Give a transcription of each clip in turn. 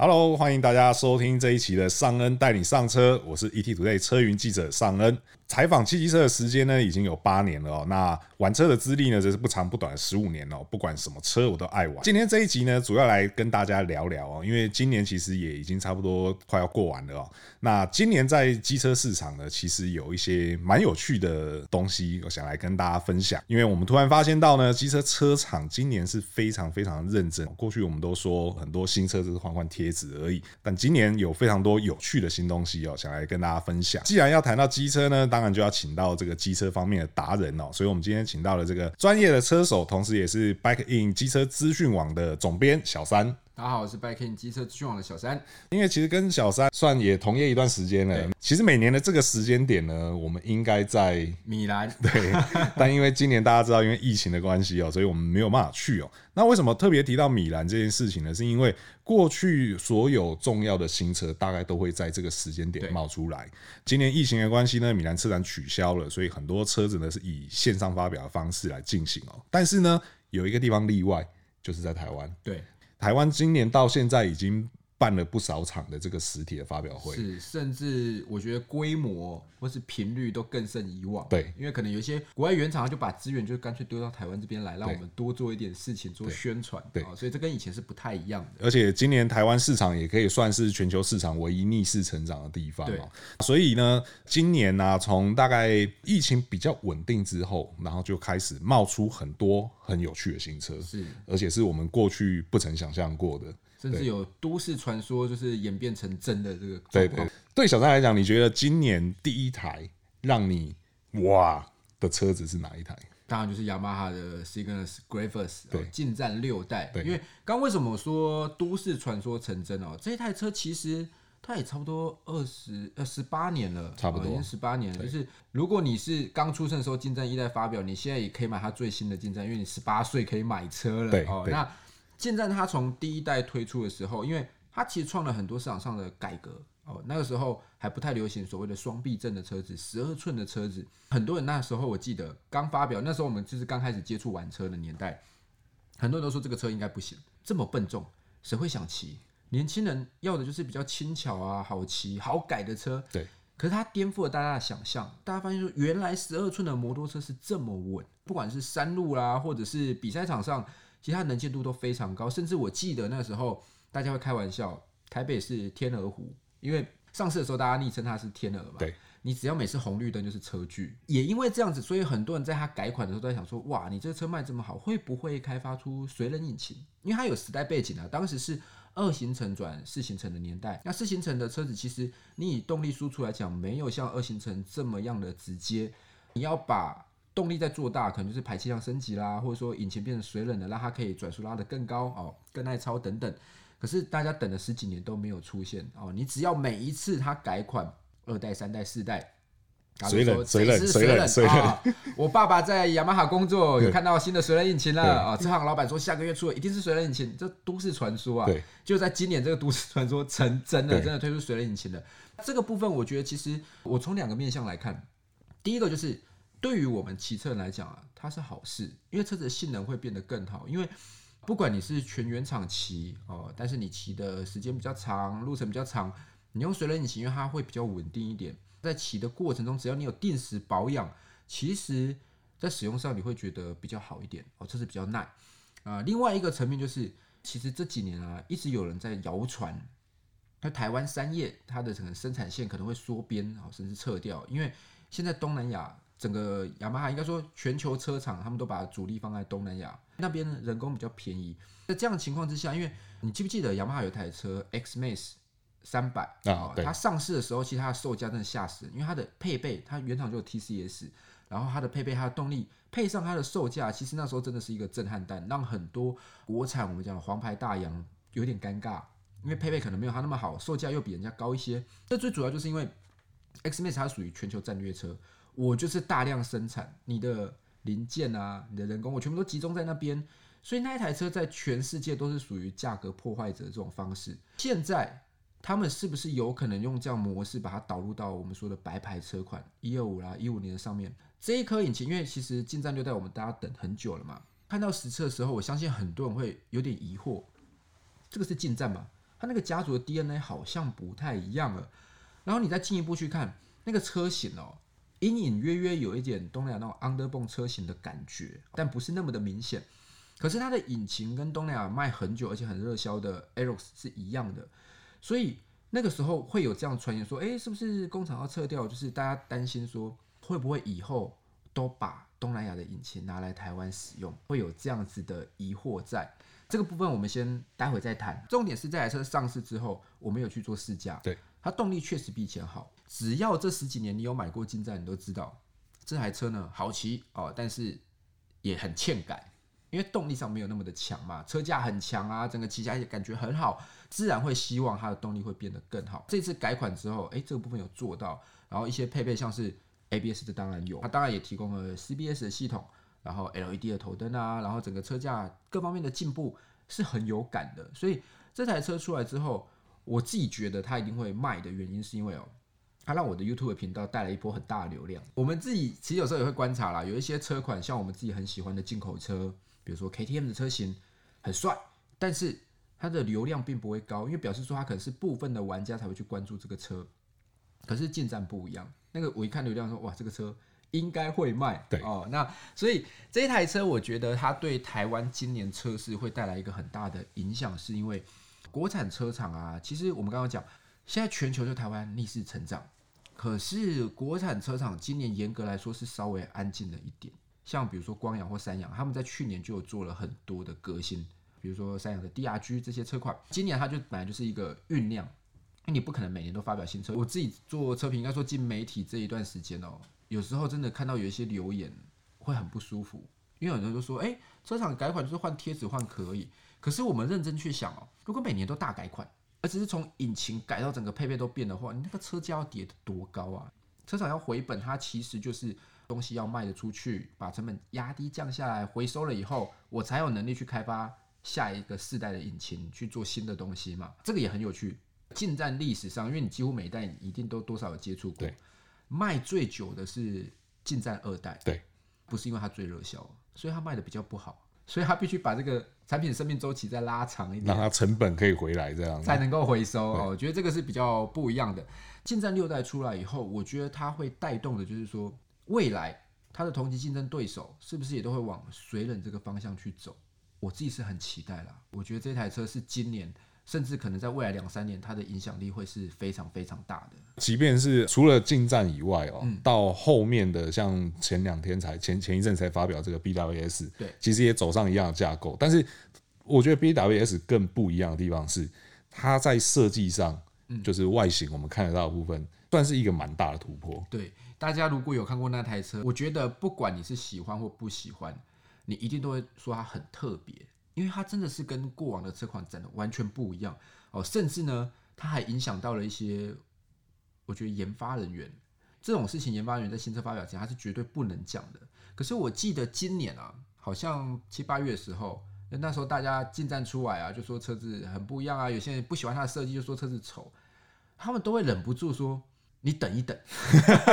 Hello，欢迎大家收听这一期的尚恩带你上车，我是 ETtoday 车云记者尚恩。采访汽机车的时间呢，已经有八年了哦。那玩车的资历呢，则是不长不短的十五年哦。不管什么车，我都爱玩。今天这一集呢，主要来跟大家聊聊哦，因为今年其实也已经差不多快要过完了哦。那今年在机车市场呢，其实有一些蛮有趣的东西，我想来跟大家分享。因为我们突然发现到呢，机车车厂今年是非常非常认真。过去我们都说很多新车只是换换贴纸而已，但今年有非常多有趣的新东西哦，想来跟大家分享。既然要谈到机车呢，当当然就要请到这个机车方面的达人哦，所以我们今天请到了这个专业的车手，同时也是 Bike In 机车资讯网的总编小三。大家好，我是 Bike In 机车资讯网的小三。因为其实跟小三算也同业一段时间了，其实每年的这个时间点呢，我们应该在米兰。对，但因为今年大家知道，因为疫情的关系哦，所以我们没有办法去哦。那为什么特别提到米兰这件事情呢？是因为过去所有重要的新车大概都会在这个时间点冒出来。今年疫情的关系呢，米兰车展取消了，所以很多车子呢是以线上发表的方式来进行哦。但是呢，有一个地方例外，就是在台湾。对。台湾今年到现在已经办了不少场的这个实体的发表会，是，甚至我觉得规模或是频率都更胜以往。对，因为可能有些国外原厂就把资源就干脆丢到台湾这边来，让我们多做一点事情做宣传。对，所以这跟以前是不太一样的。而且今年台湾市场也可以算是全球市场唯一逆势成长的地方。对，所以呢，今年呢、啊，从大概疫情比较稳定之后，然后就开始冒出很多很有趣的新车，是，而且是我们过去不曾想象过的。甚至有都市传说，就是演变成真的这个。对对，对小三来讲，你觉得今年第一台让你哇的车子是哪一台？当然就是雅马哈的 Cygnus Gravis，对，进站六代。对，因为刚为什么说都市传说成真哦？这一台车其实它也差不多二十呃十八年了，差不多已经十八年了。就是如果你是刚出生的时候进站一代发表，你现在也可以买它最新的进站，因为你十八岁可以买车了。对，哦，那。现在它从第一代推出的时候，因为它其实创了很多市场上的改革哦。那个时候还不太流行所谓的双避震的车子，十二寸的车子，很多人那时候我记得刚发表，那时候我们就是刚开始接触玩车的年代，很多人都说这个车应该不行，这么笨重，谁会想骑？年轻人要的就是比较轻巧啊，好骑、好改的车。对。可是它颠覆了大家的想象，大家发现说，原来十二寸的摩托车是这么稳，不管是山路啦，或者是比赛场上。其他能见度都非常高，甚至我记得那时候大家会开玩笑，台北是天鹅湖，因为上市的时候大家昵称它是天鹅嘛。对，你只要每次红绿灯就是车距，也因为这样子，所以很多人在它改款的时候都在想说，哇，你这个车卖这么好，会不会开发出水冷引擎？因为它有时代背景啊，当时是二行程转四行程的年代，那四行程的车子其实你以动力输出来讲，没有像二行程这么样的直接，你要把。动力在做大，可能就是排气量升级啦，或者说引擎变成水冷的，让它可以转速拉得更高哦，更耐操等等。可是大家等了十几年都没有出现哦。你只要每一次它改款，二代、三代、四代，水冷、水冷、水冷、水冷、哦。我爸爸在雅马哈工作，有看到新的水冷引擎了啊。这行老板说下个月出了一定是水冷引擎，这都市传说啊。对，就在今年这个都市传说成真的，真的推出水冷引擎了。这个部分我觉得其实我从两个面向来看，第一个就是。对于我们骑车人来讲啊，它是好事，因为车子的性能会变得更好。因为不管你是全原厂骑哦，但是你骑的时间比较长，路程比较长，你用水冷引擎，因为它会比较稳定一点。在骑的过程中，只要你有定时保养，其实在使用上你会觉得比较好一点哦，车子比较耐啊。另外一个层面就是，其实这几年啊，一直有人在谣传，那台湾三叶它的整个生产线可能会缩编哦，甚至撤掉，因为现在东南亚。整个雅马哈应该说全球车厂，他们都把主力放在东南亚那边，人工比较便宜。在这样的情况之下，因为你记不记得雅马哈有一台车 X-Max 三百啊？它上市的时候，其实它的售价真的吓死人，因为它的配备，它原厂就有 TCS，然后它的配备，它的动力，配上它的售价，其实那时候真的是一个震撼弹，让很多国产我们讲黄牌大洋有点尴尬，因为配备可能没有它那么好，售价又比人家高一些。这最主要就是因为 X-Max 它属于全球战略车。我就是大量生产你的零件啊，你的人工，我全部都集中在那边，所以那一台车在全世界都是属于价格破坏者这种方式。现在他们是不是有可能用这样模式把它导入到我们说的白牌车款一二五啦、一五年的上面？这一颗引擎，因为其实进站六代我们大家等很久了嘛，看到实车的时候，我相信很多人会有点疑惑，这个是进站吗？它那个家族的 DNA 好像不太一样了。然后你再进一步去看那个车型哦，隐隐约约有一点东南亚那种 Underbone 车型的感觉，但不是那么的明显。可是它的引擎跟东南亚卖很久而且很热销的 Aerox 是一样的，所以那个时候会有这样传言说，诶，是不是工厂要撤掉？就是大家担心说，会不会以后都把东南亚的引擎拿来台湾使用？会有这样子的疑惑在。这个部分我们先待会再谈。重点是这台车上市之后，我们有去做试驾。对。它动力确实比以前好，只要这十几年你有买过进站，你都知道这台车呢好骑哦，但是也很欠改，因为动力上没有那么的强嘛，车架很强啊，整个骑起来也感觉很好，自然会希望它的动力会变得更好。这次改款之后，哎，这个部分有做到，然后一些配备像是 ABS 的当然有，它当然也提供了 CBS 的系统，然后 LED 的头灯啊，然后整个车架各方面的进步是很有感的，所以这台车出来之后。我自己觉得它一定会卖的原因，是因为哦，它让我的 YouTube 频道带来一波很大的流量。我们自己其实有时候也会观察啦，有一些车款，像我们自己很喜欢的进口车，比如说 KTM 的车型，很帅，但是它的流量并不会高，因为表示说它可能是部分的玩家才会去关注这个车。可是进站不一样，那个我一看流量说，哇，这个车应该会卖。对哦，那所以这一台车，我觉得它对台湾今年车市会带来一个很大的影响，是因为。国产车厂啊，其实我们刚刚讲，现在全球就台湾逆势成长，可是国产车厂今年严格来说是稍微安静了一点。像比如说光阳或三阳，他们在去年就有做了很多的革新，比如说三阳的 DRG 这些车款，今年它就本来就是一个酝酿，因为你不可能每年都发表新车。我自己做车评，应该说进媒体这一段时间哦，有时候真的看到有一些留言会很不舒服，因为有人就说，哎，车厂改款就是换贴纸换壳而已。可是我们认真去想哦，如果每年都大改款，而只是从引擎改到整个配备都变的话，你那个车价要跌得多高啊？车厂要回本，它其实就是东西要卖得出去，把成本压低降下来，回收了以后，我才有能力去开发下一个世代的引擎去做新的东西嘛。这个也很有趣。近战历史上，因为你几乎每一代你一定都多少有接触过，卖最久的是近战二代，对，不是因为它最热销，所以它卖的比较不好。所以它必须把这个产品生命周期再拉长一点，让它成本可以回来，这样才能够回收。我觉得这个是比较不一样的。竞争六代出来以后，我觉得它会带动的，就是说未来它的同级竞争对手是不是也都会往水冷这个方向去走？我自己是很期待啦。我觉得这台车是今年。甚至可能在未来两三年，它的影响力会是非常非常大的。即便是除了进站以外哦，嗯、到后面的像前两天才前前一阵才发表这个 BWS，对，其实也走上一样的架构。但是我觉得 BWS 更不一样的地方是，它在设计上，就是外形我们看得到的部分，算是一个蛮大的突破。对，大家如果有看过那台车，我觉得不管你是喜欢或不喜欢，你一定都会说它很特别。因为它真的是跟过往的车款长得完全不一样哦，甚至呢，它还影响到了一些，我觉得研发人员这种事情，研发人员在新车发表前，他是绝对不能讲的。可是我记得今年啊，好像七八月的时候，那时候大家进站出来啊，就说车子很不一样啊，有些人不喜欢它的设计，就说车子丑，他们都会忍不住说。你等一等，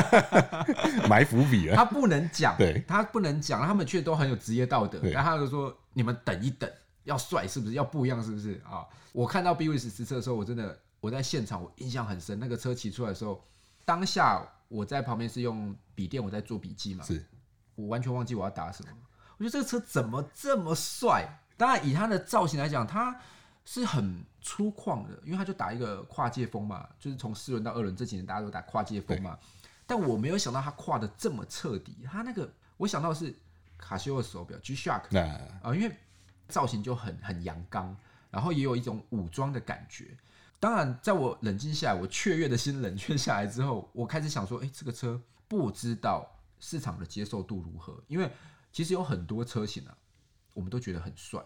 埋伏笔了。他不能讲，对，他不能讲，他们却都很有职业道德。对，然后他就说：“你们等一等，要帅是不是？要不一样是不是？”啊，我看到 BWS 实车的时候，我真的我在现场，我印象很深。那个车骑出来的时候，当下我在旁边是用笔电，我在做笔记嘛，是我完全忘记我要打什么。我觉得这个车怎么这么帅？当然，以它的造型来讲，它。是很粗犷的，因为他就打一个跨界风嘛，就是从四轮到二轮这几年大家都打跨界风嘛。但我没有想到他跨的这么彻底，他那个我想到是卡西欧的手表 G-Shock 啊、呃，因为造型就很很阳刚，然后也有一种武装的感觉。当然，在我冷静下来，我雀跃的心冷却下来之后，我开始想说，哎、欸，这个车不知道市场的接受度如何？因为其实有很多车型啊，我们都觉得很帅，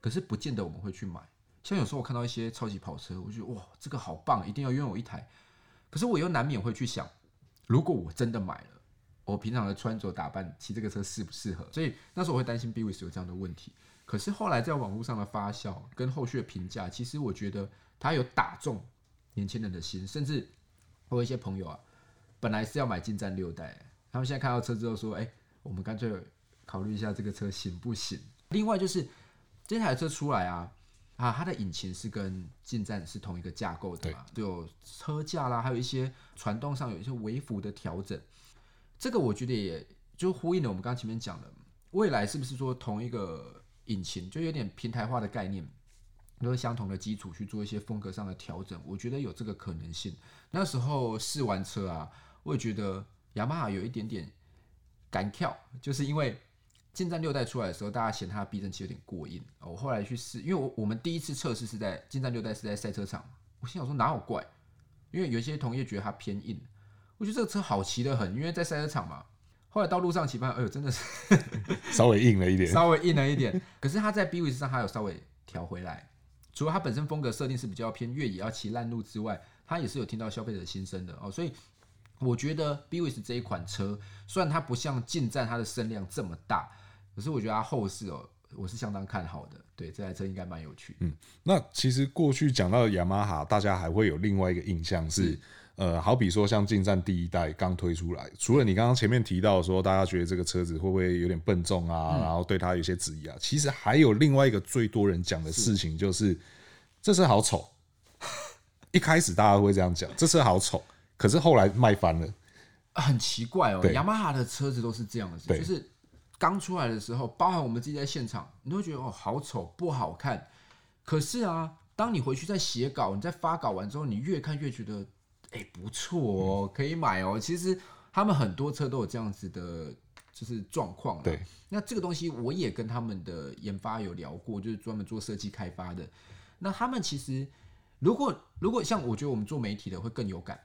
可是不见得我们会去买。像有时候我看到一些超级跑车，我觉得哇，这个好棒，一定要拥有一台。可是我又难免会去想，如果我真的买了，我平常的穿着打扮骑这个车适不适合？所以那时候我会担心 BWS 有这样的问题。可是后来在网络上的发酵跟后续的评价，其实我觉得它有打中年轻人的心，甚至我有一些朋友啊，本来是要买进站六代，他们现在看到车之后说，哎，我们干脆考虑一下这个车行不行？另外就是这台车出来啊。啊，它的引擎是跟进站是同一个架构的嘛，都有车架啦，还有一些传动上有一些微幅的调整。这个我觉得也就呼应了我们刚刚前面讲的，未来是不是说同一个引擎就有点平台化的概念，都是相同的基础去做一些风格上的调整？我觉得有这个可能性。那时候试完车啊，我也觉得雅马哈有一点点敢跳，就是因为进战六代出来的时候，大家嫌它的避震器有点过硬。我后来去试，因为我我们第一次测试是在进战六代是在赛车场，我心想说哪有怪，因为有些同业觉得它偏硬。我觉得这个车好骑得很，因为在赛车场嘛。后来到路上骑，发现哎呦，真的是 稍微硬了一点，稍微硬了一点。可是它在 Bwiz 上，它有稍微调回来。除了它本身风格设定是比较偏越野，要骑烂路之外，它也是有听到消费者心声的哦。所以我觉得 Bwiz 这一款车，虽然它不像进站它的声量这么大，可是我觉得它后市哦，我是相当看好的。对，这台车应该蛮有趣。嗯，那其实过去讲到雅马哈，大家还会有另外一个印象是。嗯呃，好比说像进站第一代刚推出来，除了你刚刚前面提到说，大家觉得这个车子会不会有点笨重啊，嗯、然后对它有些质疑啊，其实还有另外一个最多人讲的事情就是，是这车好丑。一开始大家会这样讲，这车好丑，可是后来卖翻了，很奇怪哦。雅马哈的车子都是这样的，就是刚出来的时候，包含我们自己在现场，你都会觉得哦好丑不好看。可是啊，当你回去再写稿，你在发稿完之后，你越看越觉得。哎、欸，不错哦，可以买哦。其实他们很多车都有这样子的，就是状况。对，那这个东西我也跟他们的研发有聊过，就是专门做设计开发的。那他们其实，如果如果像我觉得我们做媒体的会更有感，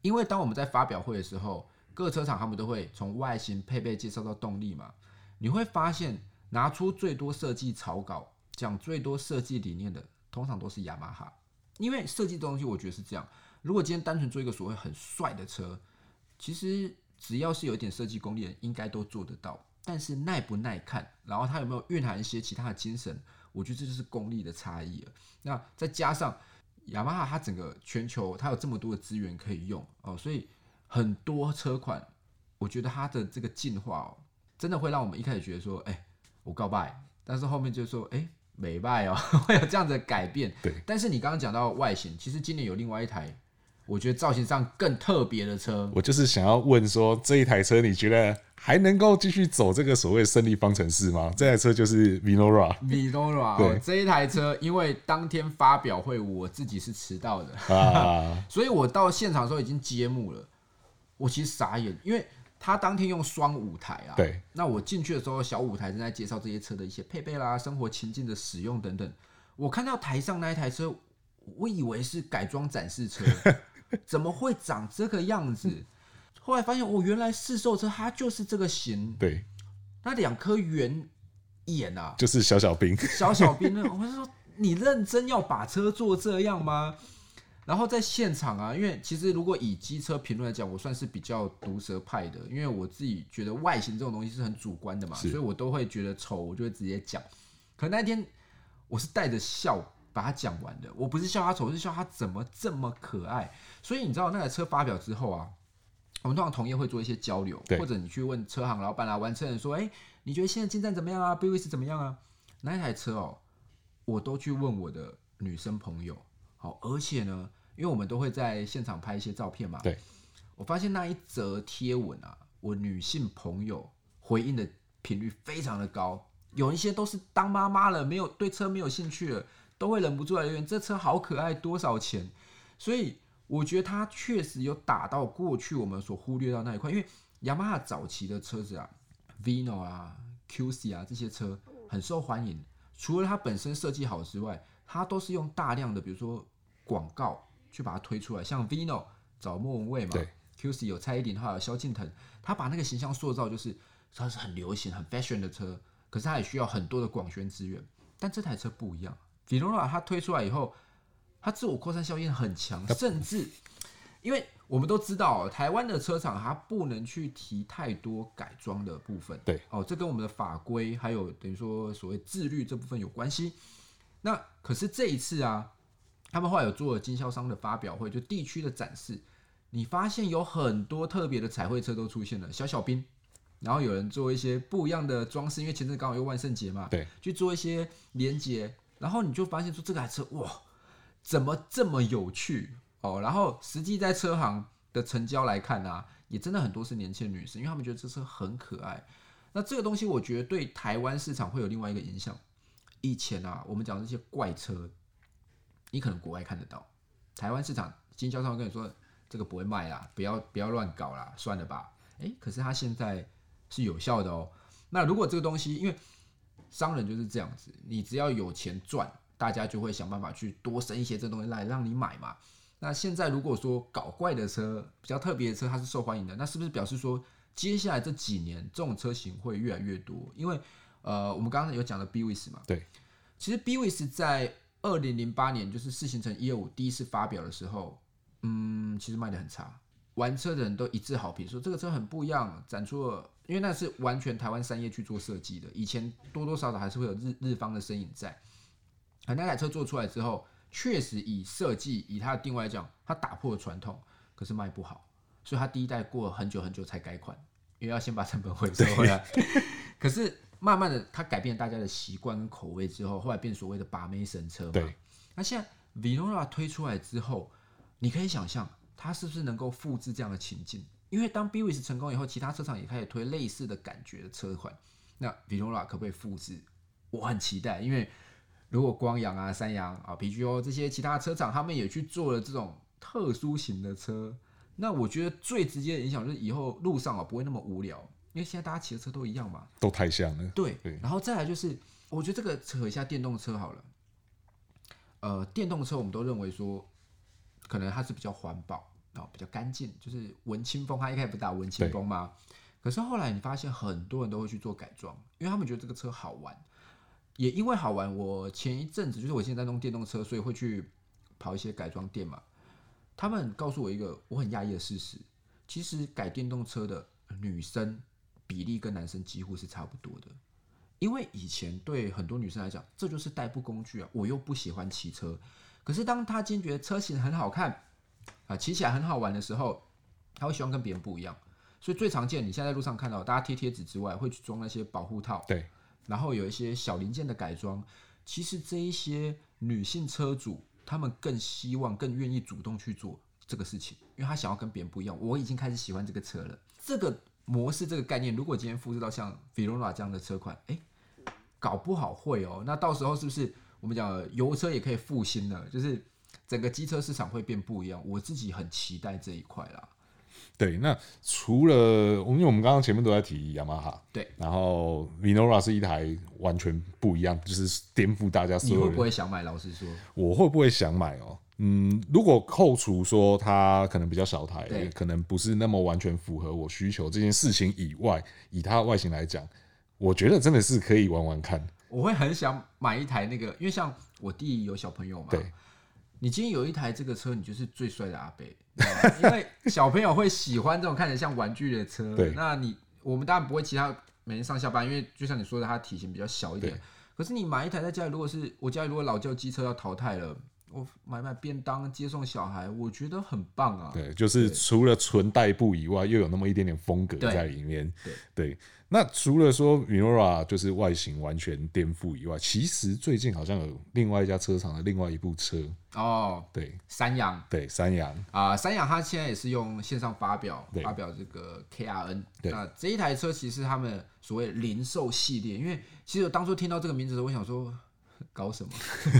因为当我们在发表会的时候，各车厂他们都会从外形、配备介绍到动力嘛，你会发现拿出最多设计草稿、讲最多设计理念的，通常都是雅马哈，因为设计东西我觉得是这样。如果今天单纯做一个所谓很帅的车，其实只要是有一点设计功力的，应该都做得到。但是耐不耐看，然后它有没有蕴含一些其他的精神，我觉得这就是功力的差异了。那再加上雅马哈，它整个全球它有这么多的资源可以用哦，所以很多车款，我觉得它的这个进化哦，真的会让我们一开始觉得说，哎，我告白，但是后面就说，哎，美败哦，会有这样子的改变。对。但是你刚刚讲到外形，其实今年有另外一台。我觉得造型上更特别的车，我就是想要问说，这一台车你觉得还能够继续走这个所谓胜利方程式吗？这台车就是 Vinora。Vinora，对，这一台车，因为当天发表会我自己是迟到的，啊、所以我到现场的时候已经揭幕了。我其实傻眼，因为他当天用双舞台啊，对，那我进去的时候，小舞台正在介绍这些车的一些配备啦、生活情境的使用等等。我看到台上那一台车，我以为是改装展示车。怎么会长这个样子？后来发现，我原来试售车它就是这个型。对，那两颗圆眼啊，就是小小兵。小小兵呢？我是说，你认真要把车做这样吗？然后在现场啊，因为其实如果以机车评论来讲，我算是比较毒舌派的，因为我自己觉得外形这种东西是很主观的嘛，所以我都会觉得丑，我就会直接讲。可那天我是带着笑。把它讲完的，我不是笑他丑，我是笑他怎么这么可爱。所以你知道那台车发表之后啊，我们通常同业会做一些交流，或者你去问车行老板啊、玩车人说：“哎、欸，你觉得现在进站怎么样啊？Bwiz 怎么样啊？”那一台车哦，我都去问我的女生朋友。好，而且呢，因为我们都会在现场拍一些照片嘛，对，我发现那一则贴文啊，我女性朋友回应的频率非常的高，有一些都是当妈妈了，没有对车没有兴趣了。都会忍不住来留言，这车好可爱，多少钱？所以我觉得它确实有打到过去我们所忽略到那一块，因为雅马哈早期的车子啊，Vino 啊、QC 啊这些车很受欢迎，除了它本身设计好之外，它都是用大量的比如说广告去把它推出来，像 Vino 找莫文蔚嘛，QC 有蔡依林，还有萧敬腾，他把那个形象塑造就是它是很流行、很 fashion 的车，可是它也需要很多的广宣资源，但这台车不一样。Vinora 它推出来以后，它自我扩散效应很强，甚至因为我们都知道，台湾的车厂它不能去提太多改装的部分。对，哦，这跟我们的法规还有等于说所谓自律这部分有关系。那可是这一次啊，他们后来有做了经销商的发表会，就地区的展示，你发现有很多特别的彩绘车都出现了，小小兵，然后有人做一些不一样的装饰，因为前阵刚好又万圣节嘛，对，去做一些连接。然后你就发现说这台车哇，怎么这么有趣哦？然后实际在车行的成交来看啊，也真的很多是年轻女生，因为他们觉得这车很可爱。那这个东西我觉得对台湾市场会有另外一个影响。以前啊，我们讲这些怪车，你可能国外看得到，台湾市场经销商跟你说这个不会卖啦，不要不要乱搞啦，算了吧。诶，可是它现在是有效的哦。那如果这个东西，因为商人就是这样子，你只要有钱赚，大家就会想办法去多生一些这东西来让你买嘛。那现在如果说搞怪的车，比较特别的车，它是受欢迎的，那是不是表示说接下来这几年这种车型会越来越多？因为呃，我们刚刚有讲的 b w i s 嘛，对，其实 b w i s 在二零零八年就是四行程一二五第一次发表的时候，嗯，其实卖的很差。玩车的人都一致好评，说这个车很不一样，展出了，因为那是完全台湾三业去做设计的，以前多多少少还是会有日日方的身影在。而那台车做出来之后，确实以设计以它的定位来讲，它打破了传统，可是卖不好，所以它第一代过了很久很久才改款，因为要先把成本回收回来。可是慢慢的，它改变大家的习惯跟口味之后，后来变所谓的把妹神车嘛。对。那现在 Vinora 推出来之后，你可以想象。它是不是能够复制这样的情境？因为当 BWS 成功以后，其他车厂也开始推类似的感觉的车款。那 Vinora 可不可以复制？我很期待，因为如果光阳啊、三阳啊、PGO 这些其他车厂，他们也去做了这种特殊型的车，那我觉得最直接的影响就是以后路上啊不会那么无聊，因为现在大家骑的车都一样嘛，都太像了。对，对。然后再来就是，我觉得这个扯一下电动车好了。呃，电动车我们都认为说。可能它是比较环保啊，比较干净，就是文青风。它一开始不打文青风吗？可是后来你发现很多人都会去做改装，因为他们觉得这个车好玩。也因为好玩，我前一阵子就是我现在在弄电动车，所以会去跑一些改装店嘛。他们告诉我一个我很讶异的事实，其实改电动车的女生比例跟男生几乎是差不多的。因为以前对很多女生来讲，这就是代步工具啊，我又不喜欢骑车。可是当她今天觉得车型很好看啊，骑起来很好玩的时候，她会希望跟别人不一样。所以最常见，你现在在路上看到大家贴贴纸之外，会去装那些保护套，对，然后有一些小零件的改装。其实这一些女性车主，她们更希望、更愿意主动去做这个事情，因为她想要跟别人不一样。我已经开始喜欢这个车了。这个模式、这个概念，如果今天复制到像 Vinora 这样的车款，哎，搞不好会哦。那到时候是不是？我们讲油车也可以复兴了，就是整个机车市场会变不一样。我自己很期待这一块啦。对，那除了我们，因为我们刚刚前面都在提雅马哈，对，然后 Vinora 是一台完全不一样，就是颠覆大家所有。你会不会想买？老实说，我会不会想买哦？嗯，如果扣除说它可能比较小台，可能不是那么完全符合我需求这件事情以外，以它的外形来讲，我觉得真的是可以玩玩看。我会很想买一台那个，因为像我弟有小朋友嘛。对。你今天有一台这个车，你就是最帅的阿伯，因为小朋友会喜欢这种看起来像玩具的车。对。那你我们当然不会骑他每天上下班，因为就像你说的，它体型比较小一点。可是你买一台在家里，如果是我家里如果老旧机车要淘汰了，我买买便当接送小孩，我觉得很棒啊。对，就是除了纯代步以外，又有那么一点点风格在里面。对。那除了说 Minora 就是外形完全颠覆以外，其实最近好像有另外一家车厂的另外一部车哦，对，三洋，对，三洋啊，三洋它现在也是用线上发表发表这个 KRN，那这一台车其实他们所谓零售系列，因为其实我当初听到这个名字的时候，我想说 搞什么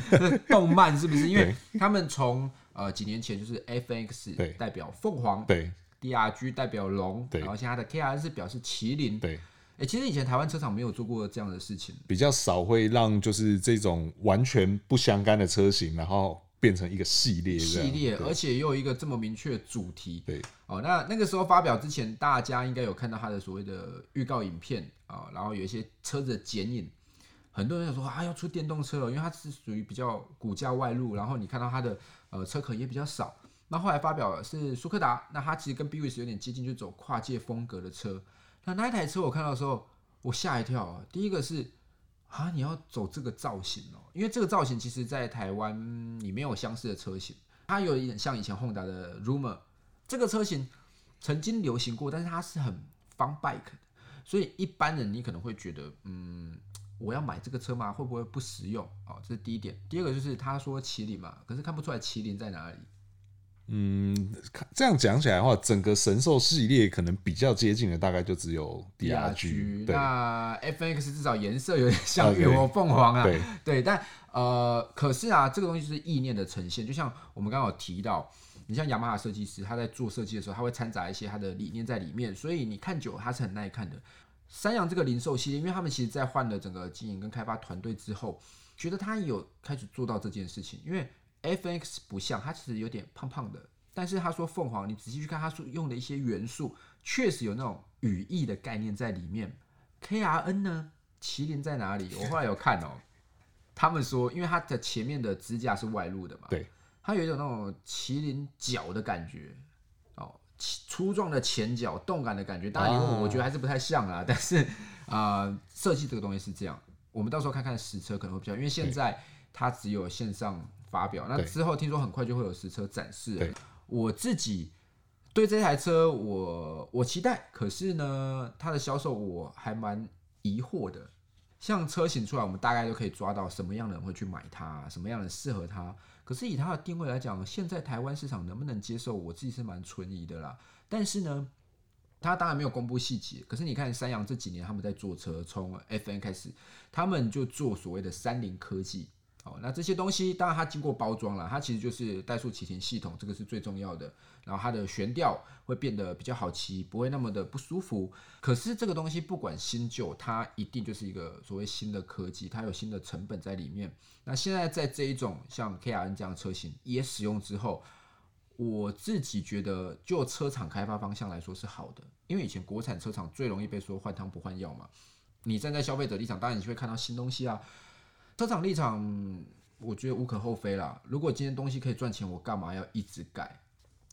动漫是不是？因为他们从呃几年前就是 FX 代表凤凰，对，DRG 代表龙，然后现在它的 KRN 是表示麒麟，对。哎、欸，其实以前台湾车厂没有做过这样的事情，比较少会让就是这种完全不相干的车型，然后变成一个系列。系列，而且又有一个这么明确的主题。对，哦，那那个时候发表之前，大家应该有看到它的所谓的预告影片啊、哦，然后有一些车子的剪影，很多人想说啊，要出电动车了，因为它是属于比较骨架外露，然后你看到它的呃车壳也比较少。那后来发表的是速克达，那它其实跟 BWS 有点接近，就走跨界风格的车。那那一台车我看到的时候，我吓一跳啊！第一个是啊，你要走这个造型哦，因为这个造型其实在台湾你没有相似的车型，它有一点像以前 Honda 的 Rumor 这个车型曾经流行过，但是它是很 fun bike 的，所以一般人你可能会觉得，嗯，我要买这个车吗？会不会不实用？哦，这是第一点。第二个就是他说麒麟嘛，可是看不出来麒麟在哪里。嗯，这样讲起来的话，整个神兽系列可能比较接近的，大概就只有 DRG。那 FNX 至少颜色有点像月火凤凰啊。对，对，但呃，可是啊，这个东西是意念的呈现。就像我们刚刚有提到，你像雅马哈设计师，他在做设计的时候，他会掺杂一些他的理念在里面，所以你看久了，它是很耐看的。三洋这个零售系列，因为他们其实在换了整个经营跟开发团队之后，觉得他有开始做到这件事情，因为。FNX 不像，它其实有点胖胖的，但是他说凤凰，你仔细去看，他说用的一些元素，确实有那种语义的概念在里面。KRN 呢？麒麟在哪里？我后来有看哦，他们说，因为它的前面的支架是外露的嘛，对，它有一种那种麒麟角的感觉哦，粗壮的前脚，动感的感觉。当然，我觉得还是不太像啊，但是啊，呃，设计这个东西是这样，我们到时候看看实车可能会比较，因为现在它只有线上。发表，那之后听说很快就会有实车展示。我自己对这台车我我期待，可是呢，它的销售我还蛮疑惑的。像车型出来，我们大概都可以抓到什么样的人会去买它，什么样的人适合它。可是以它的定位来讲，现在台湾市场能不能接受，我自己是蛮存疑的啦。但是呢，它当然没有公布细节。可是你看三洋这几年他们在做车，从 FN 开始，他们就做所谓的三菱科技。那这些东西当然它经过包装了，它其实就是怠速启停系统，这个是最重要的。然后它的悬吊会变得比较好骑，不会那么的不舒服。可是这个东西不管新旧，它一定就是一个所谓新的科技，它有新的成本在里面。那现在在这一种像 KRN 这样的车型也使用之后，我自己觉得就车厂开发方向来说是好的，因为以前国产车厂最容易被说换汤不换药嘛。你站在消费者立场，当然你就会看到新东西啊。车厂立场，我觉得无可厚非啦。如果今天东西可以赚钱，我干嘛要一直改？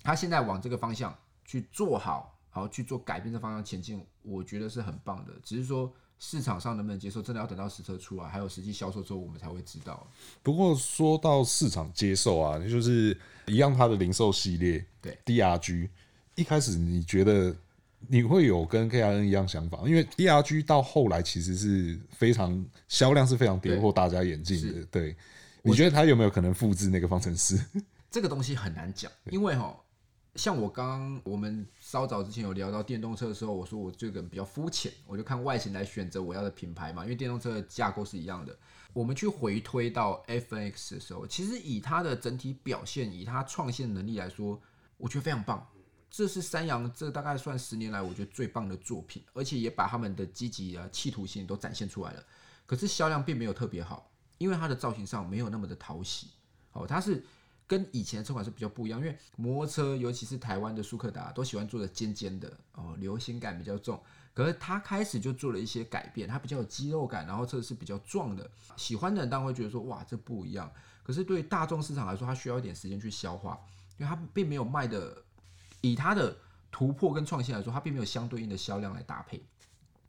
他现在往这个方向去做好，好去做改变的方向前进，我觉得是很棒的。只是说市场上能不能接受，真的要等到实车出来，还有实际销售之后，我们才会知道。不过说到市场接受啊，就是一样，它的零售系列，对 DRG，一开始你觉得？你会有跟 KRN 一样想法，因为 DRG 到后来其实是非常销量是非常跌破大家眼镜的。对，你觉得他有没有可能复制那个方程式？这个东西很难讲，因为哈，像我刚刚我们稍早之前有聊到电动车的时候，我说我这个人比较肤浅，我就看外形来选择我要的品牌嘛，因为电动车的架构是一样的。我们去回推到 FNX 的时候，其实以它的整体表现，以它创新能力来说，我觉得非常棒。这是三阳这大概算十年来我觉得最棒的作品，而且也把他们的积极啊企图心都展现出来了。可是销量并没有特别好，因为它的造型上没有那么的讨喜。哦，它是跟以前的车款是比较不一样，因为摩托车尤其是台湾的舒克达都喜欢做的尖尖的哦，流行感比较重。可是它开始就做了一些改变，它比较有肌肉感，然后车是比较壮的。喜欢的人当然会觉得说哇，这不一样。可是对大众市场来说，它需要一点时间去消化，因为它并没有卖的。以它的突破跟创新来说，它并没有相对应的销量来搭配，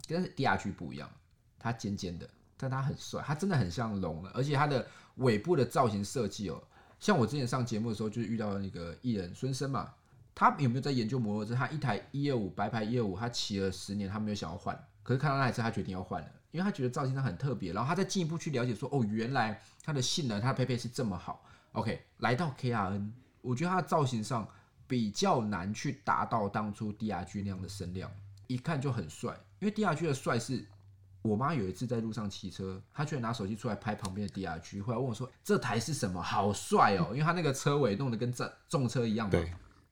跟 DRG 不一样，它尖尖的，但它很帅，它真的很像龙了，而且它的尾部的造型设计哦，像我之前上节目的时候，就是遇到那个艺人孙生嘛，他有没有在研究摩托车？他一台一二五白牌一二五，他骑了十年，他没有想要换，可是看到那台车，他决定要换了，因为他觉得造型上很特别，然后他再进一步去了解说，哦，原来它的性能，它的配备是这么好。OK，来到 KRN，我觉得它的造型上。比较难去达到当初 DRG 那样的声量，一看就很帅。因为 DRG 的帅是，我妈有一次在路上骑车，她居然拿手机出来拍旁边的 DRG，后来问我说：“这台是什么？好帅哦！”因为它那个车尾弄得跟这重车一样嘛。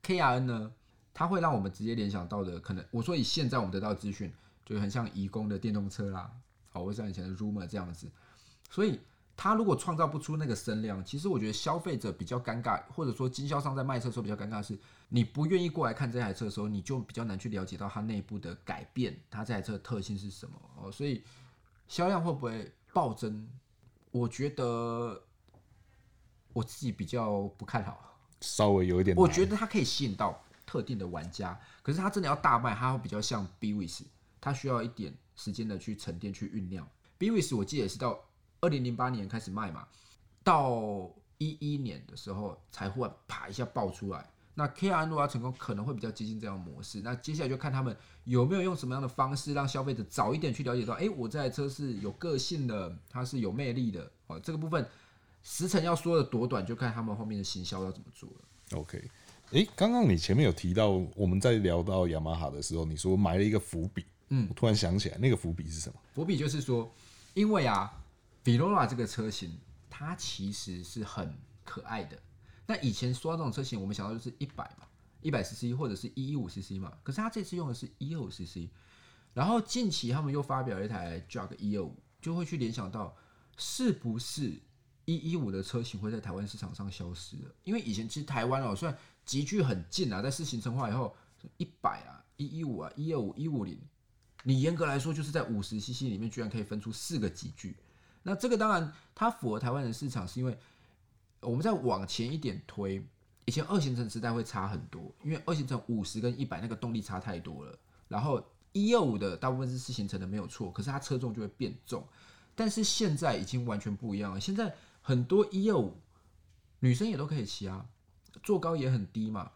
，KRN 呢，它会让我们直接联想到的，可能我说以现在我们得到资讯，就很像移工的电动车啦，好，或像以前的 Rumor 这样子，所以。他如果创造不出那个声量，其实我觉得消费者比较尴尬，或者说经销商在卖车的时候比较尴尬的是，你不愿意过来看这台车的时候，你就比较难去了解到它内部的改变，它这台车的特性是什么哦。所以销量会不会暴增？我觉得我自己比较不看好，稍微有一点。我觉得它可以吸引到特定的玩家，可是它真的要大卖，它会比较像 BWS，它需要一点时间的去沉淀、去酝酿。BWS 我记得也是到。二零零八年开始卖嘛，到一一年的时候才忽然啪一下爆出来。那 K-R 如果要成功，可能会比较接近这样的模式。那接下来就看他们有没有用什么样的方式，让消费者早一点去了解到，哎、欸，我这台车是有个性的，它是有魅力的。哦，这个部分时程要说的多短，就看他们后面的行销要怎么做了。OK，哎、欸，刚刚你前面有提到，我们在聊到雅马哈的时候，你说埋了一个伏笔。嗯，我突然想起来，那个伏笔是什么？伏笔就是说，因为啊，Velour 这个车型，它其实是很可爱的。那以前说到这种车型，我们想到就是一百嘛，一百 CC 或者是一一五 CC 嘛。可是它这次用的是一二五 CC，然后近期他们又发表了一台 Jog 一二五，就会去联想到是不是一一五的车型会在台湾市场上消失了？因为以前其实台湾哦，虽然级距很近啊，在试行程化以后，一百啊、一一五啊、一二五、一五零，你严格来说就是在五十 CC 里面居然可以分出四个集距。那这个当然它符合台湾的市场，是因为。我们再往前一点推，以前二行程时代会差很多，因为二行程五十跟一百那个动力差太多了。然后一二五的大部分是四行程的没有错，可是它车重就会变重。但是现在已经完全不一样了，现在很多一二五女生也都可以骑啊，坐高也很低嘛，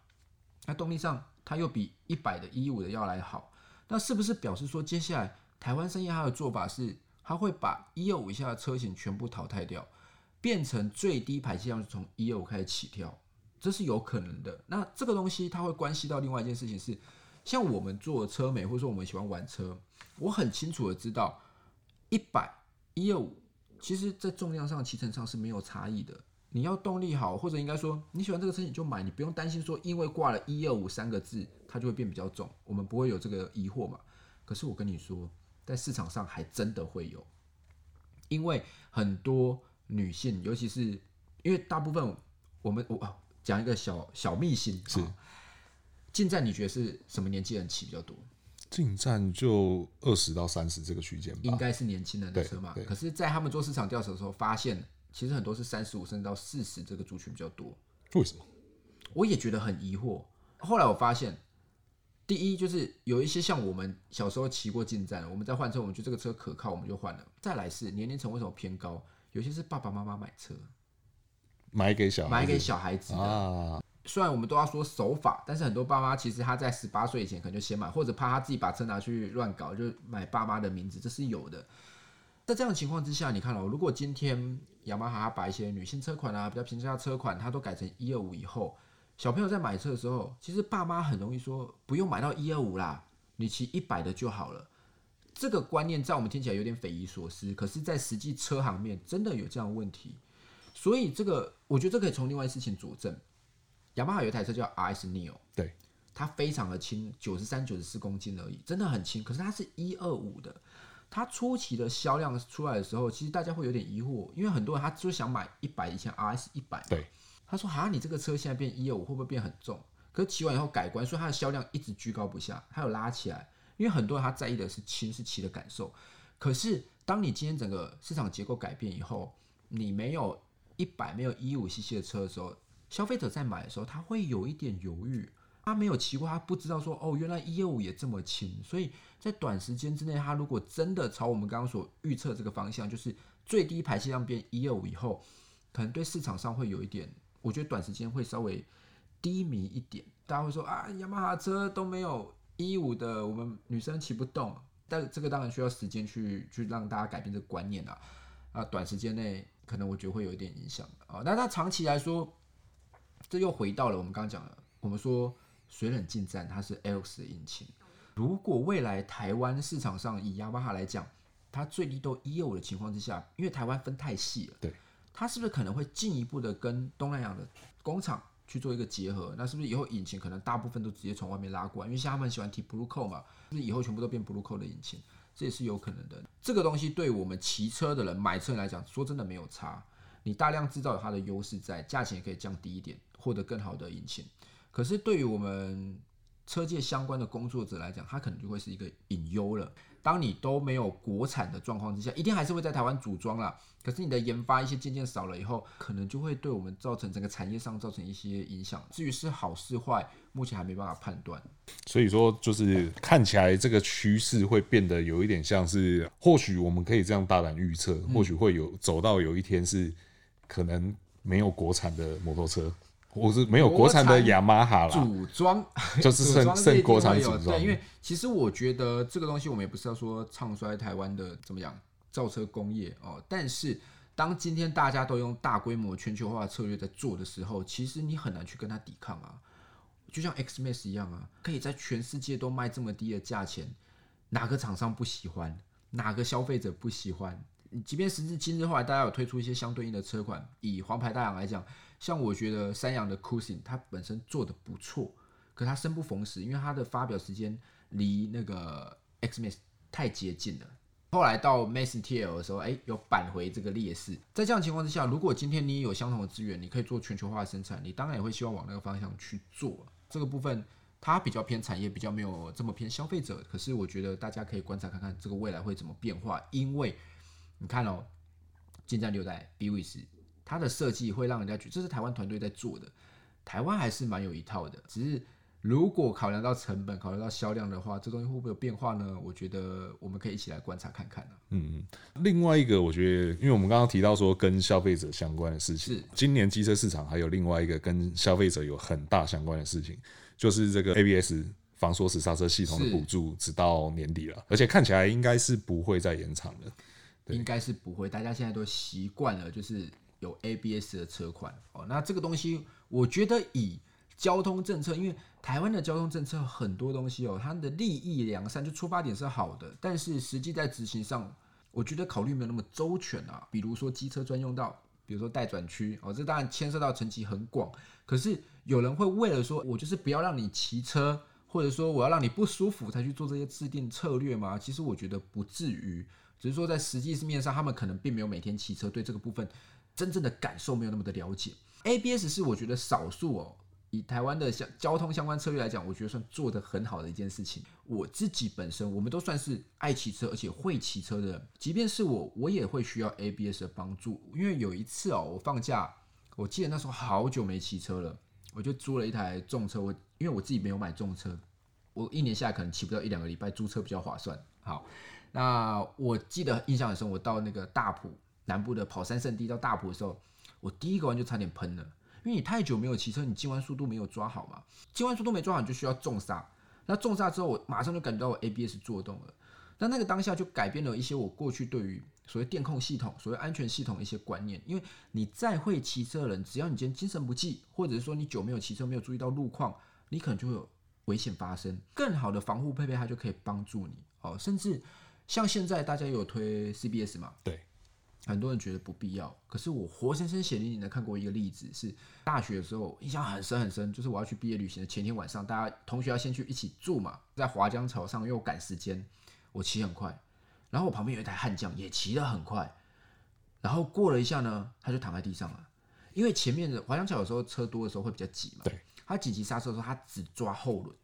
那动力上它又比一百的一一五的要来好。那是不是表示说接下来台湾生意它的做法是，它会把一二五以下的车型全部淘汰掉？变成最低排气量是从一二五开始起跳，这是有可能的。那这个东西它会关系到另外一件事情是，像我们做车美或者说我们喜欢玩车，我很清楚的知道，一百一二五其实在重量上、骑乘上是没有差异的。你要动力好，或者应该说你喜欢这个车你就买，你不用担心说因为挂了一二五三个字它就会变比较重，我们不会有这个疑惑嘛。可是我跟你说，在市场上还真的会有，因为很多。女性，尤其是因为大部分我们我讲一个小小秘辛是，进站你觉得是什么年纪人骑比较多？进站就二十到三十这个区间吧，应该是年轻人的车嘛。可是，在他们做市场调查的时候，发现其实很多是三十五甚至到四十这个族群比较多。为什么？我也觉得很疑惑。后来我发现，第一就是有一些像我们小时候骑过进站，我们在换车，我们觉得这个车可靠，我们就换了。再来是年龄层为什么偏高？有些是爸爸妈妈买车，买给小孩买给小孩子的。啊、虽然我们都要说守法，但是很多爸妈其实他在十八岁以前可能就先买，或者怕他自己把车拿去乱搞，就买爸妈的名字，这是有的。在这样的情况之下，你看哦，如果今天雅马哈把一些女性车款啊，比较平价的车款，它都改成一二五以后，小朋友在买车的时候，其实爸妈很容易说不用买到一二五啦，你骑一百的就好了。这个观念在我们听起来有点匪夷所思，可是，在实际车行面真的有这样的问题，所以这个我觉得这可以从另外一事情佐证。雅马哈有一台车叫 RS Neo，对，它非常的轻，九十三、九十四公斤而已，真的很轻。可是它是一二五的，它初期的销量出来的时候，其实大家会有点疑惑，因为很多人他就想买一百以前 RS 一百，对，他说哈，你这个车现在变一二五会不会变很重？可是骑完以后改观，所以它的销量一直居高不下，它有拉起来。因为很多人他在意的是轻是骑的感受，可是当你今天整个市场结构改变以后，你没有一百没有一五 cc 的车的时候，消费者在买的时候他会有一点犹豫，他没有骑过，他不知道说哦，原来一二五也这么轻，所以在短时间之内，他如果真的朝我们刚刚所预测这个方向，就是最低排气量变一二五以后，可能对市场上会有一点，我觉得短时间会稍微低迷一点，大家会说啊，雅马哈车都没有。一五的我们女生骑不动，但这个当然需要时间去去让大家改变这个观念啊。啊，短时间内可能我觉得会有一点影响啊。那它长期来说，这又回到了我们刚刚讲的，我们说水冷进站它是 Aerox 的引擎。如果未来台湾市场上以雅马哈来讲，它最低都一五的情况之下，因为台湾分太细了，对，它是不是可能会进一步的跟东南亚的工厂？去做一个结合，那是不是以后引擎可能大部分都直接从外面拉过来？因为像他们喜欢提 Blue Code 嘛，是不是以后全部都变 Blue Code 的引擎？这也是有可能的。这个东西对我们骑车的人买车来讲，说真的没有差。你大量制造它的优势在，价钱也可以降低一点，获得更好的引擎。可是对于我们车界相关的工作者来讲，它可能就会是一个隐忧了。当你都没有国产的状况之下，一定还是会在台湾组装啦。可是你的研发一些渐渐少了以后，可能就会对我们造成整个产业上造成一些影响。至于是好是坏，目前还没办法判断。所以说，就是看起来这个趋势会变得有一点像是，或许我们可以这样大胆预测，或许会有走到有一天是可能没有国产的摩托车。我是没有国产的雅马哈啦，组装 就是剩剩国产组装。对，因为其实我觉得这个东西我们也不是要说唱衰台湾的怎么样造车工业哦，但是当今天大家都用大规模全球化策略在做的时候，其实你很难去跟他抵抗啊。就像 X-Max 一样啊，可以在全世界都卖这么低的价钱，哪个厂商不喜欢？哪个消费者不喜欢？即便时至今日，后来大家有推出一些相对应的车款，以黄牌大洋来讲，像我觉得三洋的 Cruising 它本身做的不错，可它生不逢时，因为它的发表时间离那个 Xmas 太接近了。后来到 Max TL 的时候，哎、欸，有扳回这个劣势。在这样情况之下，如果今天你有相同的资源，你可以做全球化的生产，你当然也会希望往那个方向去做。这个部分它比较偏产业，比较没有这么偏消费者。可是我觉得大家可以观察看看这个未来会怎么变化，因为你看哦，进站六代 BWS，它的设计会让人家觉得这是台湾团队在做的，台湾还是蛮有一套的。只是如果考量到成本、考量到销量的话，这东西会不会有变化呢？我觉得我们可以一起来观察看看，啊、嗯嗯，另外一个我觉得，因为我们刚刚提到说跟消费者相关的事情，是今年机车市场还有另外一个跟消费者有很大相关的事情，就是这个 ABS 防锁死刹车系统的补助，直到年底了，而且看起来应该是不会再延长了。应该是不会，大家现在都习惯了，就是有 ABS 的车款哦。那这个东西，我觉得以交通政策，因为台湾的交通政策很多东西哦，它的利益良善，就出发点是好的，但是实际在执行上，我觉得考虑没有那么周全啊。比如说机车专用道，比如说待转区哦，这当然牵涉到层级很广。可是有人会为了说我就是不要让你骑车，或者说我要让你不舒服才去做这些制定策略吗？其实我觉得不至于。只是说，在实际面上，他们可能并没有每天骑车，对这个部分真正的感受没有那么的了解。ABS 是我觉得少数哦，以台湾的相交通相关策略来讲，我觉得算做得很好的一件事情。我自己本身，我们都算是爱骑车而且会骑车的人，即便是我，我也会需要 ABS 的帮助。因为有一次哦，我放假，我记得那时候好久没骑车了，我就租了一台重车。我因为我自己没有买重车，我一年下来可能骑不到一两个礼拜，租车比较划算。好。那我记得印象很深，我到那个大埔南部的跑山圣地到大埔的时候，我第一个弯就差点喷了，因为你太久没有骑车，你进弯速度没有抓好嘛，进弯速度没抓好，你就需要重刹。那重刹之后，我马上就感觉到我 ABS 作动了。那那个当下就改变了一些我过去对于所谓电控系统、所谓安全系统的一些观念。因为你再会骑车的人，只要你今天精神不济，或者是说你久没有骑车，没有注意到路况，你可能就会有危险发生。更好的防护配备，它就可以帮助你哦，甚至。像现在大家有推 CBS 嘛？对，很多人觉得不必要。可是我活生生血淋淋的看过一个例子，是大学的时候印象很深很深，就是我要去毕业旅行的前天晚上，大家同学要先去一起住嘛，在华江桥上，因为我赶时间，我骑很快，然后我旁边有一台悍将也骑得很快，然后过了一下呢，他就躺在地上了，因为前面的华江桥有时候车多的时候会比较挤嘛，对，他紧急刹车的时候他只抓后轮。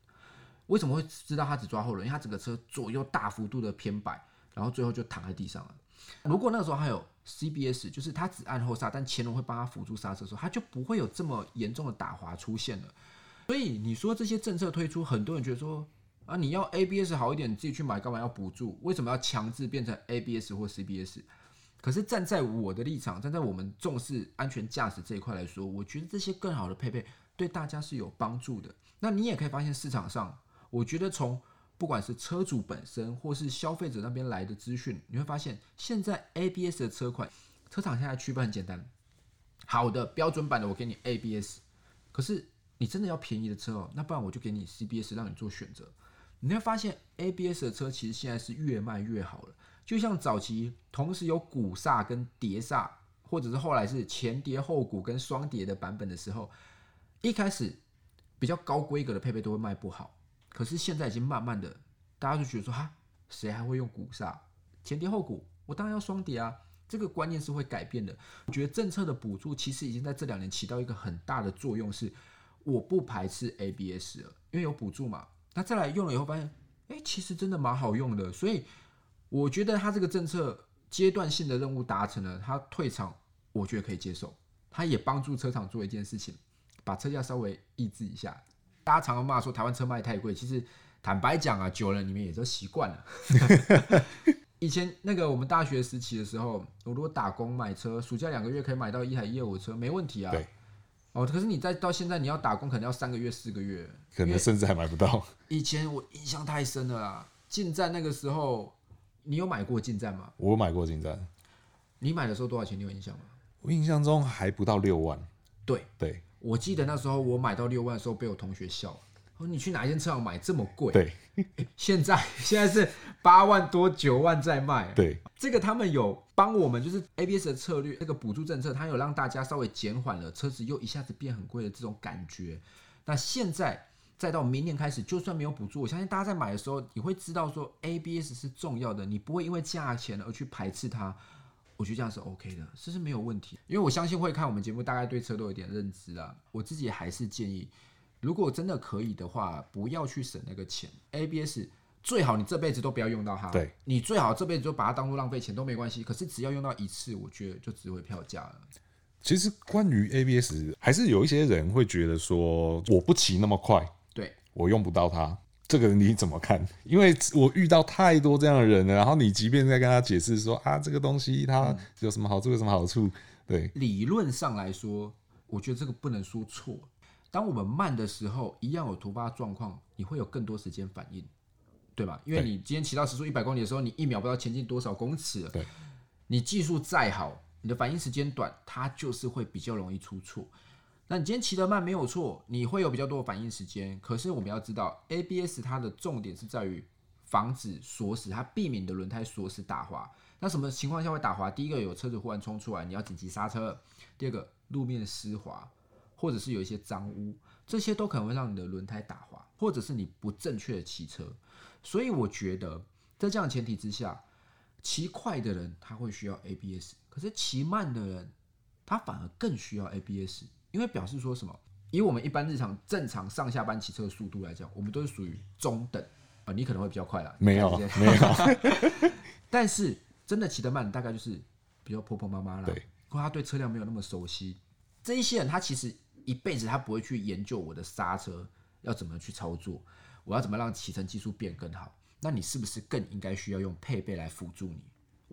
为什么会知道他只抓后轮？因为他整个车左右大幅度的偏摆，然后最后就躺在地上了。如果那个时候还有 CBS，就是他只按后刹，但前轮会帮他辅助刹车的时候，他就不会有这么严重的打滑出现了。所以你说这些政策推出，很多人觉得说啊，你要 ABS 好一点，你自己去买干嘛要补助？为什么要强制变成 ABS 或 CBS？可是站在我的立场，站在我们重视安全驾驶这一块来说，我觉得这些更好的配备对大家是有帮助的。那你也可以发现市场上。我觉得从不管是车主本身，或是消费者那边来的资讯，你会发现现在 ABS 的车款，车厂现在区分很简单，好的标准版的我给你 ABS，可是你真的要便宜的车哦，那不然我就给你 CBS 让你做选择。你会发现 ABS 的车其实现在是越卖越好了，就像早期同时有鼓刹跟碟刹，或者是后来是前碟后鼓跟双碟的版本的时候，一开始比较高规格的配备都会卖不好。可是现在已经慢慢的，大家就觉得说哈，谁还会用鼓刹？前碟后鼓，我当然要双碟啊！这个观念是会改变的。我觉得政策的补助其实已经在这两年起到一个很大的作用，是我不排斥 ABS 了，因为有补助嘛。那再来用了以后发现，哎，其实真的蛮好用的。所以我觉得他这个政策阶段性的任务达成了，他退场，我觉得可以接受。他也帮助车厂做一件事情，把车价稍微抑制一下。大家常常骂说台湾车卖太贵，其实坦白讲啊，久了你们也都习惯了。以前那个我们大学时期的时候，我如果打工买车，暑假两个月可以买到一台一二五车，没问题啊。哦，可是你再到现在你要打工，可能要三个月、四个月，可能甚至还买不到。以前我印象太深了啦，进站那个时候，你有买过进站吗？我有买过进站。你买的时候多少钱？你有印象吗？我印象中还不到六万。对对，我记得那时候我买到六万的时候，被我同学笑。哦，你去哪一间车行买这么贵？对，现在现在是八万多九万在卖。对，这个他们有帮我们，就是 ABS 的策略，这个补助政策，它有让大家稍微减缓了车子又一下子变很贵的这种感觉。那现在再到明年开始，就算没有补助，我相信大家在买的时候，你会知道说 ABS 是重要的，你不会因为价钱而去排斥它。我觉得这样是 OK 的，这是没有问题。因为我相信会看我们节目，大概对车都有点认知啊。我自己还是建议。如果真的可以的话，不要去省那个钱。ABS 最好你这辈子都不要用到它。对，你最好这辈子就把它当做浪费钱都没关系。可是只要用到一次，我觉得就值回票价了。其实关于 ABS，还是有一些人会觉得说，我不骑那么快，对，我用不到它。这个你怎么看？因为我遇到太多这样的人了。然后你即便在跟他解释说啊，这个东西它有什么好处，有什么好处？对，理论上来说，我觉得这个不能说错。当我们慢的时候，一样有突发状况，你会有更多时间反应，对吧？因为你今天骑到时速一百公里的时候，你一秒不知道前进多少公尺。对，你技术再好，你的反应时间短，它就是会比较容易出错。那你今天骑得慢没有错，你会有比较多的反应时间。可是我们要知道，ABS 它的重点是在于防止锁死，它避免你的轮胎锁死打滑。那什么情况下会打滑？第一个有车子忽然冲出来，你要紧急刹车；第二个路面湿滑。或者是有一些脏污，这些都可能会让你的轮胎打滑，或者是你不正确的骑车。所以我觉得，在这样的前提之下，骑快的人他会需要 ABS，可是骑慢的人他反而更需要 ABS，因为表示说什么？以我们一般日常正常上下班骑车的速度来讲，我们都是属于中等啊。你可能会比较快啦，没有没有。但是真的骑得慢，大概就是比较婆婆妈妈啦，对，或他对车辆没有那么熟悉。这一些人他其实。一辈子他不会去研究我的刹车要怎么去操作，我要怎么让骑乘技术变更好。那你是不是更应该需要用配备来辅助你？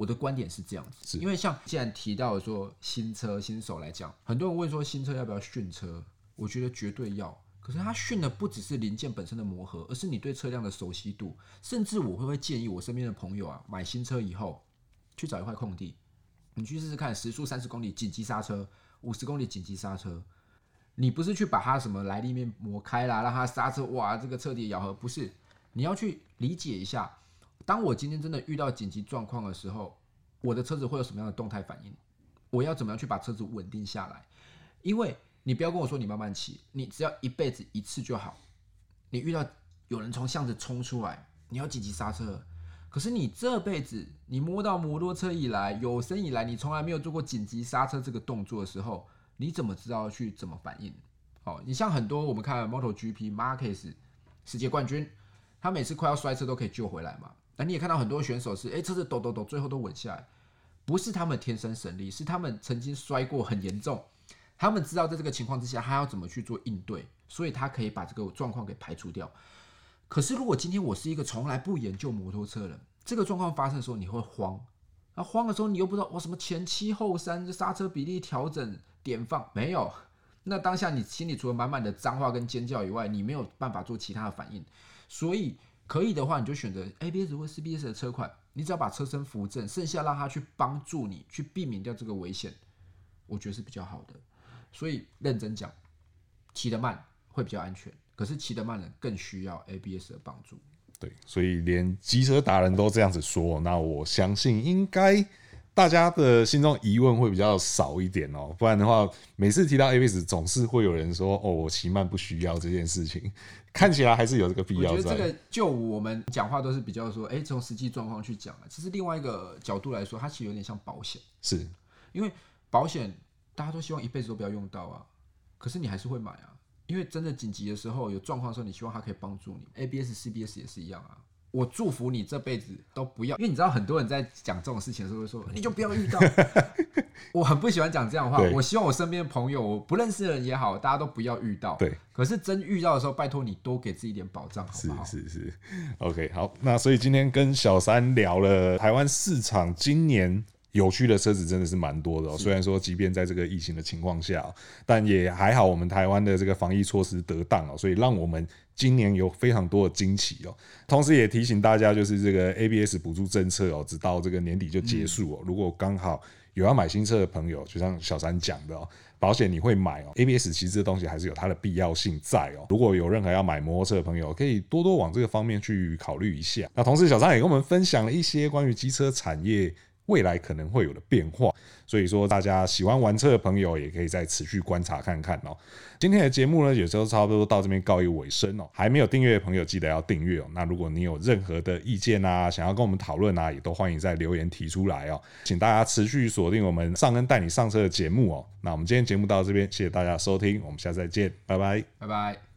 我的观点是这样子，因为像既然提到说新车新手来讲，很多人问说新车要不要训车，我觉得绝对要。可是它训的不只是零件本身的磨合，而是你对车辆的熟悉度。甚至我会会建议我身边的朋友啊，买新车以后去找一块空地，你去试试看时速三十公里紧急刹车，五十公里紧急刹车。你不是去把它什么来历面磨开啦，让它刹车哇，这个彻底咬合，不是，你要去理解一下，当我今天真的遇到紧急状况的时候，我的车子会有什么样的动态反应？我要怎么样去把车子稳定下来？因为你不要跟我说你慢慢骑，你只要一辈子一次就好。你遇到有人从巷子冲出来，你要紧急刹车，可是你这辈子你摸到摩托车以来，有生以来你从来没有做过紧急刹车这个动作的时候。你怎么知道去怎么反应？哦，你像很多我们看 MotoGP Marquez 世界冠军，他每次快要摔车都可以救回来嘛。那你也看到很多选手是，哎，车子抖抖抖，最后都稳下来，不是他们天生神力，是他们曾经摔过很严重，他们知道在这个情况之下他要怎么去做应对，所以他可以把这个状况给排除掉。可是如果今天我是一个从来不研究摩托车的人，这个状况发生的时候你会慌，那慌的时候你又不知道我什么前七后三，刹车比例调整。点放没有，那当下你心里除了满满的脏话跟尖叫以外，你没有办法做其他的反应。所以可以的话，你就选择 ABS 或 CBS 的车款，你只要把车身扶正，剩下让它去帮助你去避免掉这个危险，我觉得是比较好的。所以认真讲，骑得慢会比较安全，可是骑得慢人更需要 ABS 的帮助。对，所以连机车达人都这样子说，那我相信应该。大家的心中疑问会比较少一点哦，不然的话，每次提到 ABS，总是会有人说：“哦，我骑慢不需要这件事情。” 看起来还是有这个必要。我觉得这个就我们讲话都是比较说，哎，从实际状况去讲啊。其实另外一个角度来说，它其实有点像保险，是因为保险大家都希望一辈子都不要用到啊，可是你还是会买啊，因为真的紧急的时候有状况的时候，你希望它可以帮助你。ABS、CBS 也是一样啊。我祝福你这辈子都不要，因为你知道很多人在讲这种事情的时候会说，你就不要遇到。我很不喜欢讲这样的话。我希望我身边的朋友，我不认识的人也好，大家都不要遇到。对。可是真遇到的时候，拜托你多给自己一点保障，好不好？是是是。OK，好。那所以今天跟小三聊了台湾市场今年有趣的车子真的是蛮多的哦。虽然说，即便在这个疫情的情况下，但也还好，我们台湾的这个防疫措施得当哦，所以让我们今年有非常多的惊喜哦。同时也提醒大家，就是这个 ABS 补助政策哦，直到这个年底就结束哦。如果刚好有要买新车的朋友，就像小三讲的哦，保险你会买哦，ABS 其实这东西还是有它的必要性在哦。如果有任何要买摩托车的朋友，可以多多往这个方面去考虑一下。那同时，小张也跟我们分享了一些关于机车产业。未来可能会有的变化，所以说大家喜欢玩车的朋友也可以再持续观察看看哦。今天的节目呢，也就差不多到这边告一尾声哦。还没有订阅的朋友，记得要订阅哦。那如果你有任何的意见啊，想要跟我们讨论啊，也都欢迎在留言提出来哦。请大家持续锁定我们尚恩带你上车的节目哦。那我们今天节目到这边，谢谢大家收听，我们下次再见，拜拜，拜拜。